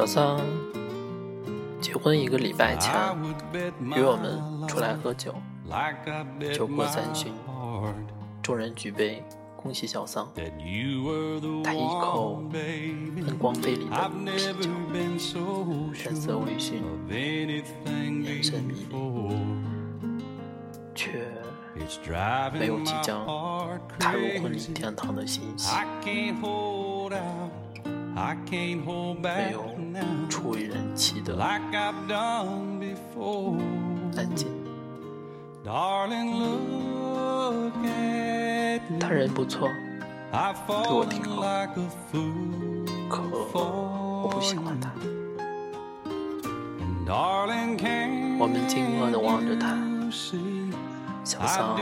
小桑结婚一个礼拜前，约我们出来喝酒。酒过三巡，众人举杯，恭喜小桑。他一口闷光杯里的啤酒，神色微醺，眼神迷离，却没有即将踏入婚礼殿堂的欣喜。没有出于人气的。安静。他人不错，对我挺好，可我不喜欢他。我们惊愕地望着他，小桑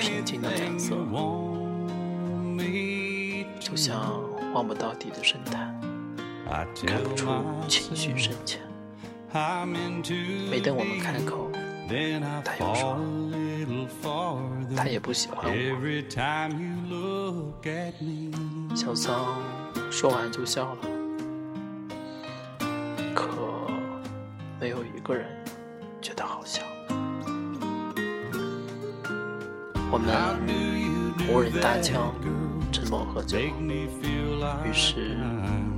平静的脸色，就像。望不到底的深潭，看不出情绪深浅。没等我们开口，他又说：“他也不喜欢我。”小桑说完就笑了，可没有一个人觉得好笑。我们无人搭腔。沉默喝酒，于是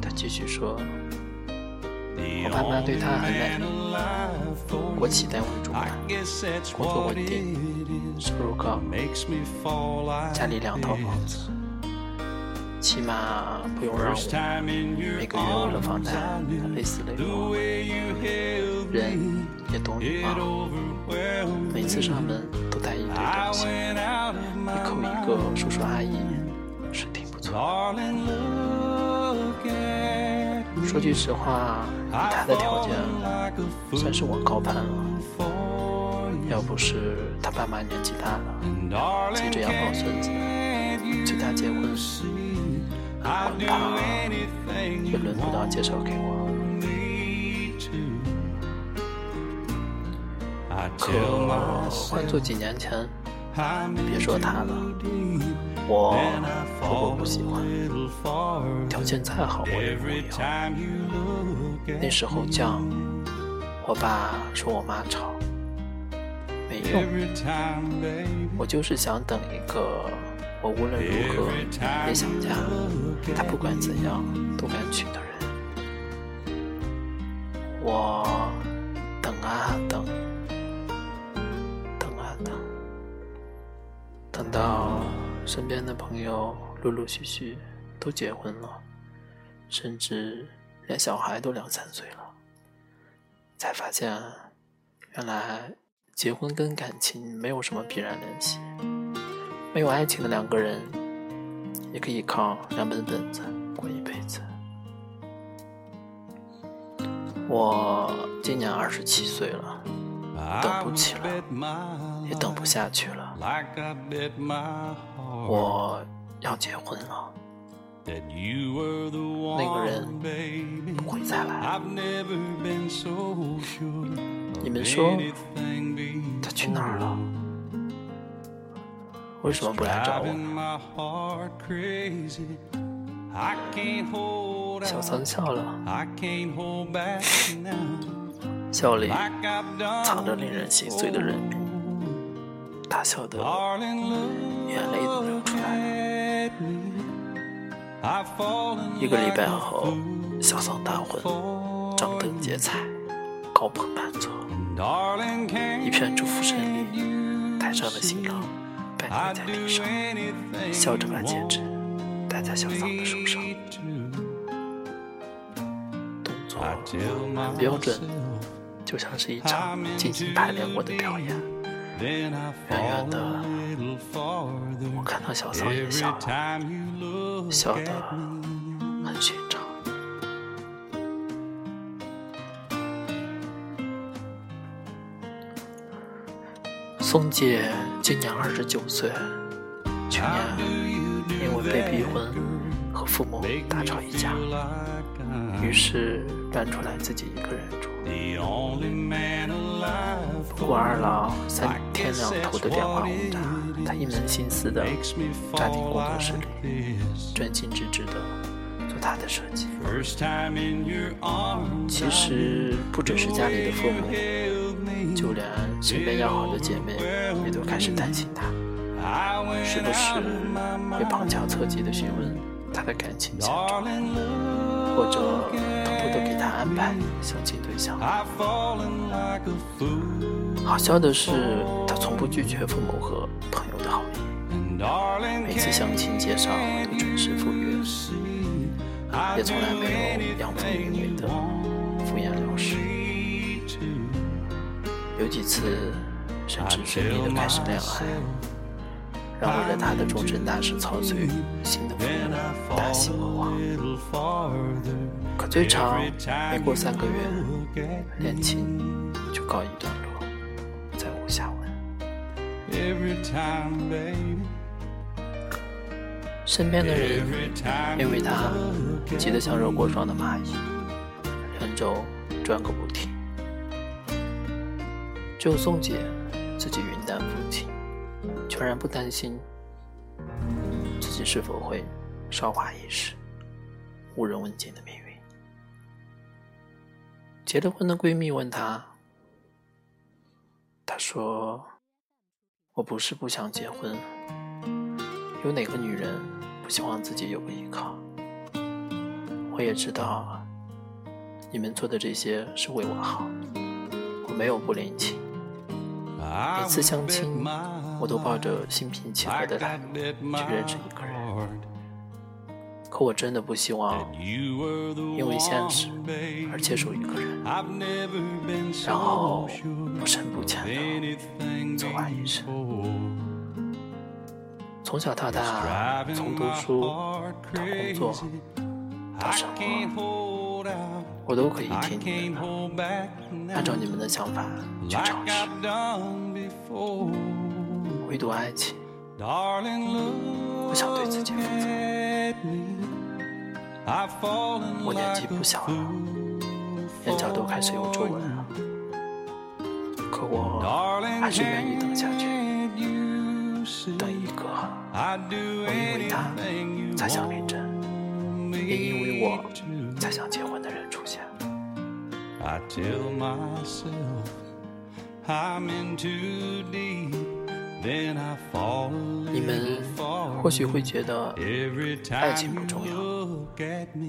他继续说：“我爸妈对他很满意，国企单位主管，工作稳定，收入高，家里两套房子，起码不用让我每个月为了房贷累死累活。人也懂礼貌，每次上门都带一堆东西，一口一个叔叔阿姨。”是挺不错。说句实话，以他的条件，算是我高攀了。要不是他爸妈年纪大了，急着要抱孙子，催他结婚，恐怕也轮不到介绍给我。可换做几年前，别说他了。我如果不喜欢，条件再好我也不要。那时候犟，我爸说我妈吵，没用。我就是想等一个，我无论如何也想嫁，他不管怎样都敢娶的人。我等啊等，等啊等，等到。身边的朋友陆陆续续都结婚了，甚至连小孩都两三岁了，才发现，原来结婚跟感情没有什么必然联系。没有爱情的两个人，也可以靠两本本子过一辈子。我今年二十七岁了，等不起了，也等不下去了。我要结婚了，那个人不会再来。你们说他去哪儿了？为什么不来找我？小桑笑了，笑里藏着令人心碎的人命。他笑的眼泪都流出来了。一个礼拜后，小桑大婚，张灯结彩，高朋满座，一片祝福声里，台上的新郎拜跪在地上，笑着把戒指戴在小桑的手上，动作很标准，就像是一场精心排练过的表演。远远的，我看到小桑也笑了，笑得很寻常。宋姐今年二十九岁，去年因为被逼婚，和父母大吵一架，于是搬出来自己一个人住。不过二老三天亮头的电话轰炸，他一门心思的扎进工作室里，专心致志的做他的设计。其实不只是家里的父母，就连身边要好的姐妹也都开始担心他，时不时会旁敲侧击地询问他的感情现状，或者他安排相亲对象。好笑的是，他从不拒绝父母和朋友的好意，每次相亲介绍都准时赴约，也从来没有阳奉阴违的敷衍了事。有几次甚至顺利的开始恋爱，让为了他的终身大事操碎心的父母大喜过望。可最长没过三个月，恋情就告一段落。再无下文。身边的人因为他急得像热锅上的蚂蚁，连轴转个不停。只有宋姐自己云淡风轻，全然不担心自己是否会韶华易逝、无人问津的命运。结了婚的闺蜜问她。他说：“我不是不想结婚，有哪个女人不希望自己有个依靠？我也知道，你们做的这些是为我好，我没有不领情。每次相亲，我都抱着心平气和的态度去认识一个。”我真的不希望因为现实而接受一个人，然后不深不浅的走完一生。从小到大，从读书到工作到生活，我都可以听你们的，按照你们的想法去尝试。唯独爱情，不想对自己负责。我年纪不小了，眼角都开始有皱纹了，可我还是愿意等下去，等一个。我因为他才想领证，也因为我才想结婚的人出现。你们或许会觉得爱情不重要，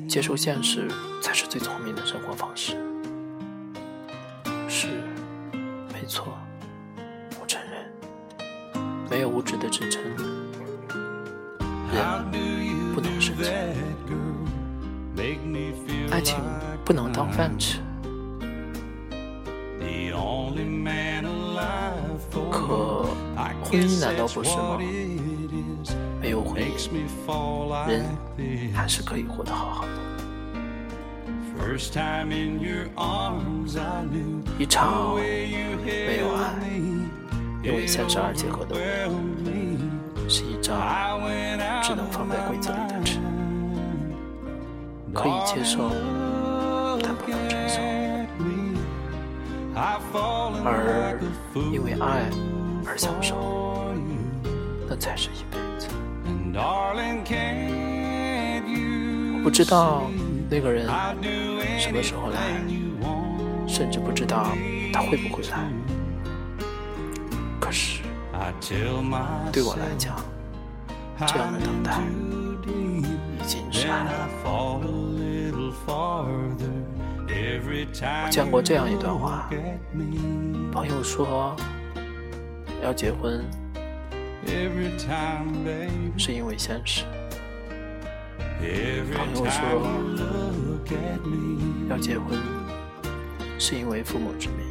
接受现实才是最聪明的生活方式。是，没错，我承认，没有物质的支撑，人不能生存，爱情不能当饭吃。可婚姻难道不是吗？没有婚姻，人还是可以活得好好的。一场没有爱，因为三十二结合的。婚是一张只能放在柜子里的纸，可以接受，但不能承受。而因为爱而享受，那才是一辈子。我不知道那个人什么时候来，甚至不知道他会不会来。可是对我来讲，这样的等待已经是爱了。我见过这样一段话：朋友说要结婚，是因为现实；朋友说要结婚，是因为父母之命；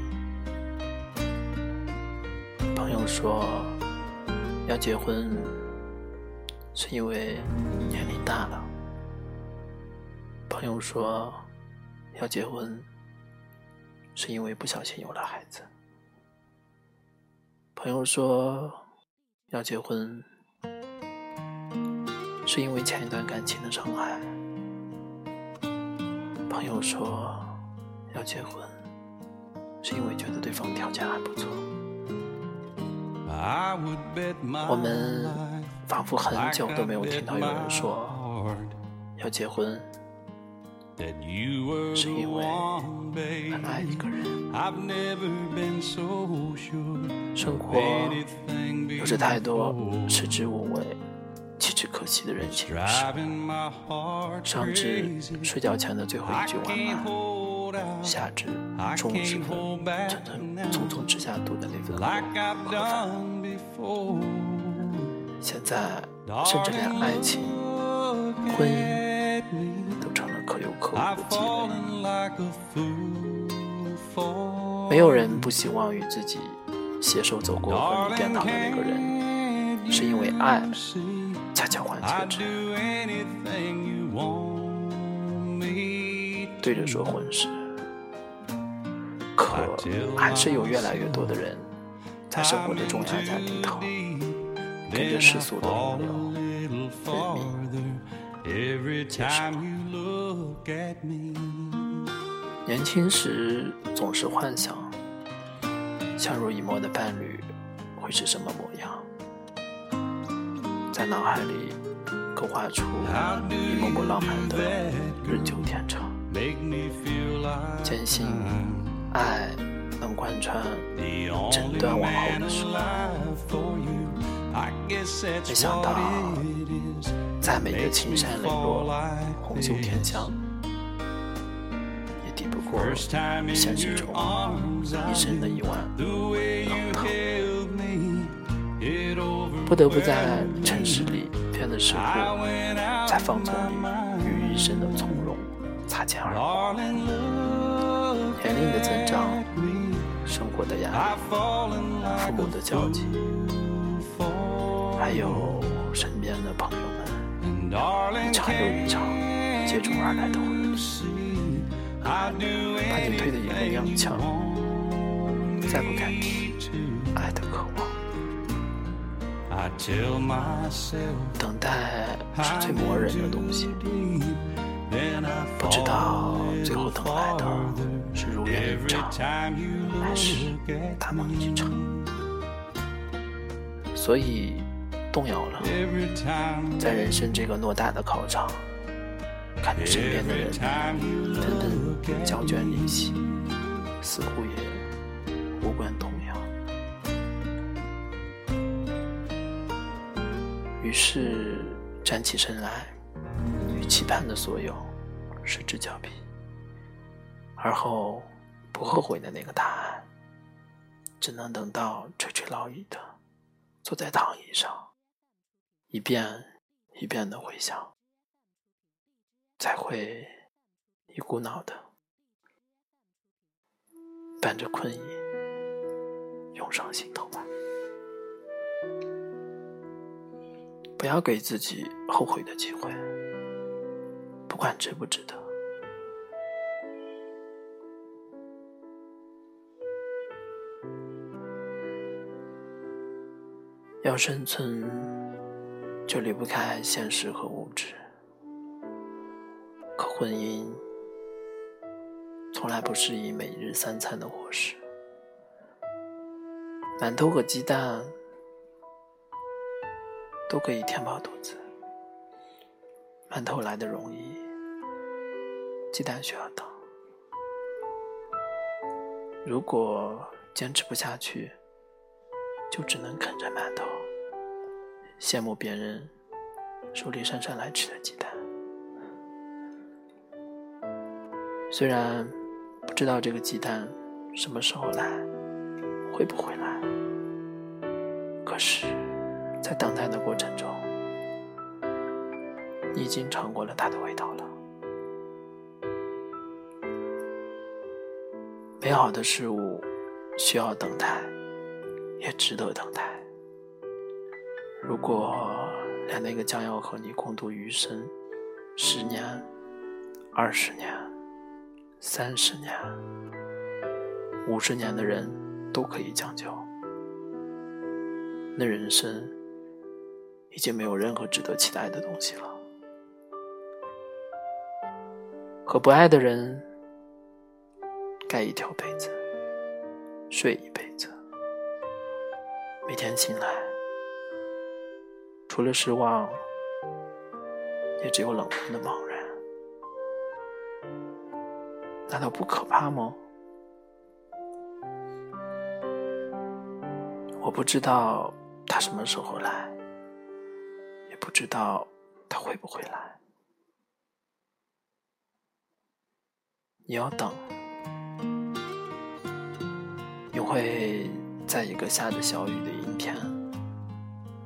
朋友说要结婚，是因为年龄大了；朋友说。要结婚，是因为不小心有了孩子。朋友说要结婚，是因为前一段感情的伤害。朋友说要结婚，是因为觉得对方条件还不错。我们仿佛很久都没有听到有人说要结婚。是因为很爱一个人。生活有着太多食之无味、弃之可惜的人情世故，上至睡觉前的最后一句晚安，下至中午时分匆匆吃下肚的那份盒饭，现在甚至连爱情、婚姻没有人不希望与自己携手走过婚姻殿堂的那个人，是因为爱恰恰换切之。对着说婚事，可还是有越来越多的人在生活的中央在低头，跟着世俗的洪流，认命接受。年轻时总是幻想，相濡以沫的伴侣会是什么模样，在脑海里勾画出一幕幕浪漫的日久天长，坚信爱能贯穿整段往后的时光。没想到，再美的青山磊落，红袖添香。也抵不过现实中一生的一碗冷汤，不得不在城市里变得世故，在放纵里与一生的从容擦肩而过。年龄的增长，生活的压力，父母的交集，还有身边的朋友们，一场又一场接踵而来的婚礼。把你推得一个踉跄，再不敢提爱的渴望。等待是最磨人的东西，不知道最后等来的是如愿以偿，还是大梦一场。所以动摇了，在人生这个偌大的考场。看着身边的人纷纷交卷离席，似乎也无关痛痒。于是站起身来，与期盼的所有失之交臂，而后不后悔的那个答案，只能等到垂垂老矣的坐在躺椅上，一遍一遍的回想。才会一股脑的伴着困意涌上心头吧。不要给自己后悔的机会，不管值不值得。要生存，就离不开现实和物质。可婚姻从来不是以每日三餐的伙食，馒头和鸡蛋都可以填饱肚子。馒头来的容易，鸡蛋需要等。如果坚持不下去，就只能啃着馒头，羡慕别人手里姗姗来迟的鸡蛋。虽然不知道这个鸡蛋什么时候来，会不会来，可是，在等待的过程中，你已经尝过了它的味道了。美好的事物需要等待，也值得等待。如果连那个将要和你共度余生、十年、二十年，三十年、五十年的人都可以将就，那人生已经没有任何值得期待的东西了。和不爱的人盖一条被子，睡一辈子，每天醒来，除了失望，也只有冷漠的茫然。难道不可怕吗？我不知道他什么时候来，也不知道他会不会来。你要等，你会在一个下着小雨的阴天，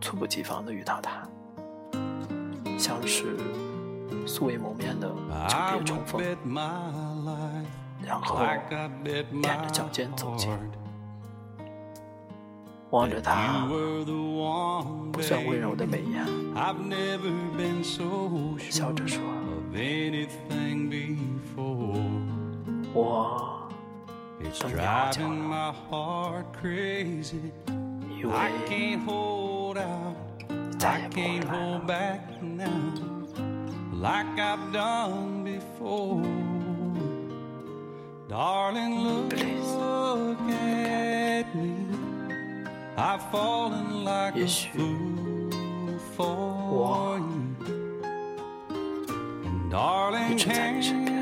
猝不及防的遇到他，像是素未谋面的久别重逢，然后踮着脚尖走近。望着他不算温柔的眉眼，笑着说：“我等你好久了，以为你再也不会来了。Please。”也许我一直在你身边。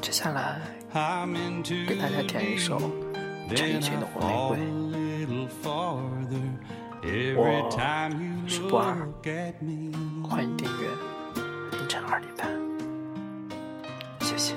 接下来给大家点一首陈奕迅的《红玫瑰》。我是波尔，欢迎订阅凌晨二点半，谢谢。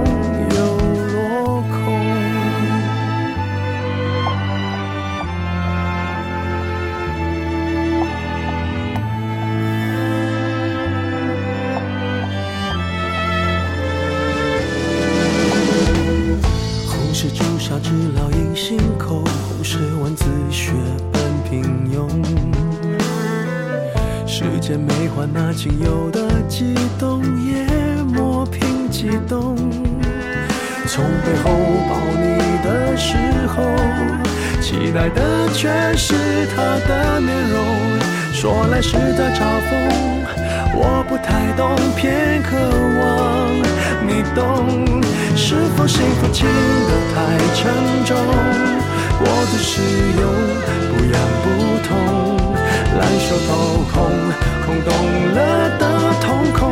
从背后抱你的时候，期待的却是他的面容。说来是在嘲讽，我不太懂，偏渴望你懂。是否幸福轻得太沉重？过度使用，不痒不痛，烂熟透红。空洞了的瞳孔，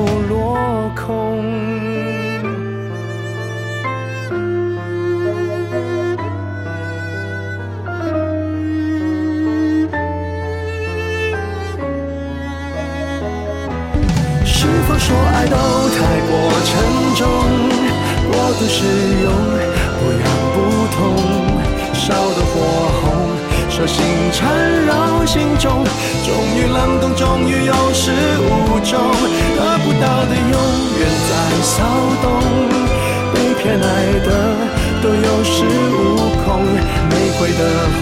沉重，过度使用，不痒不痛，烧得火红，手心缠绕心中，终于冷冻，终于有始无终，得不到的永远在骚动，被偏爱的都有恃无恐，玫瑰的红，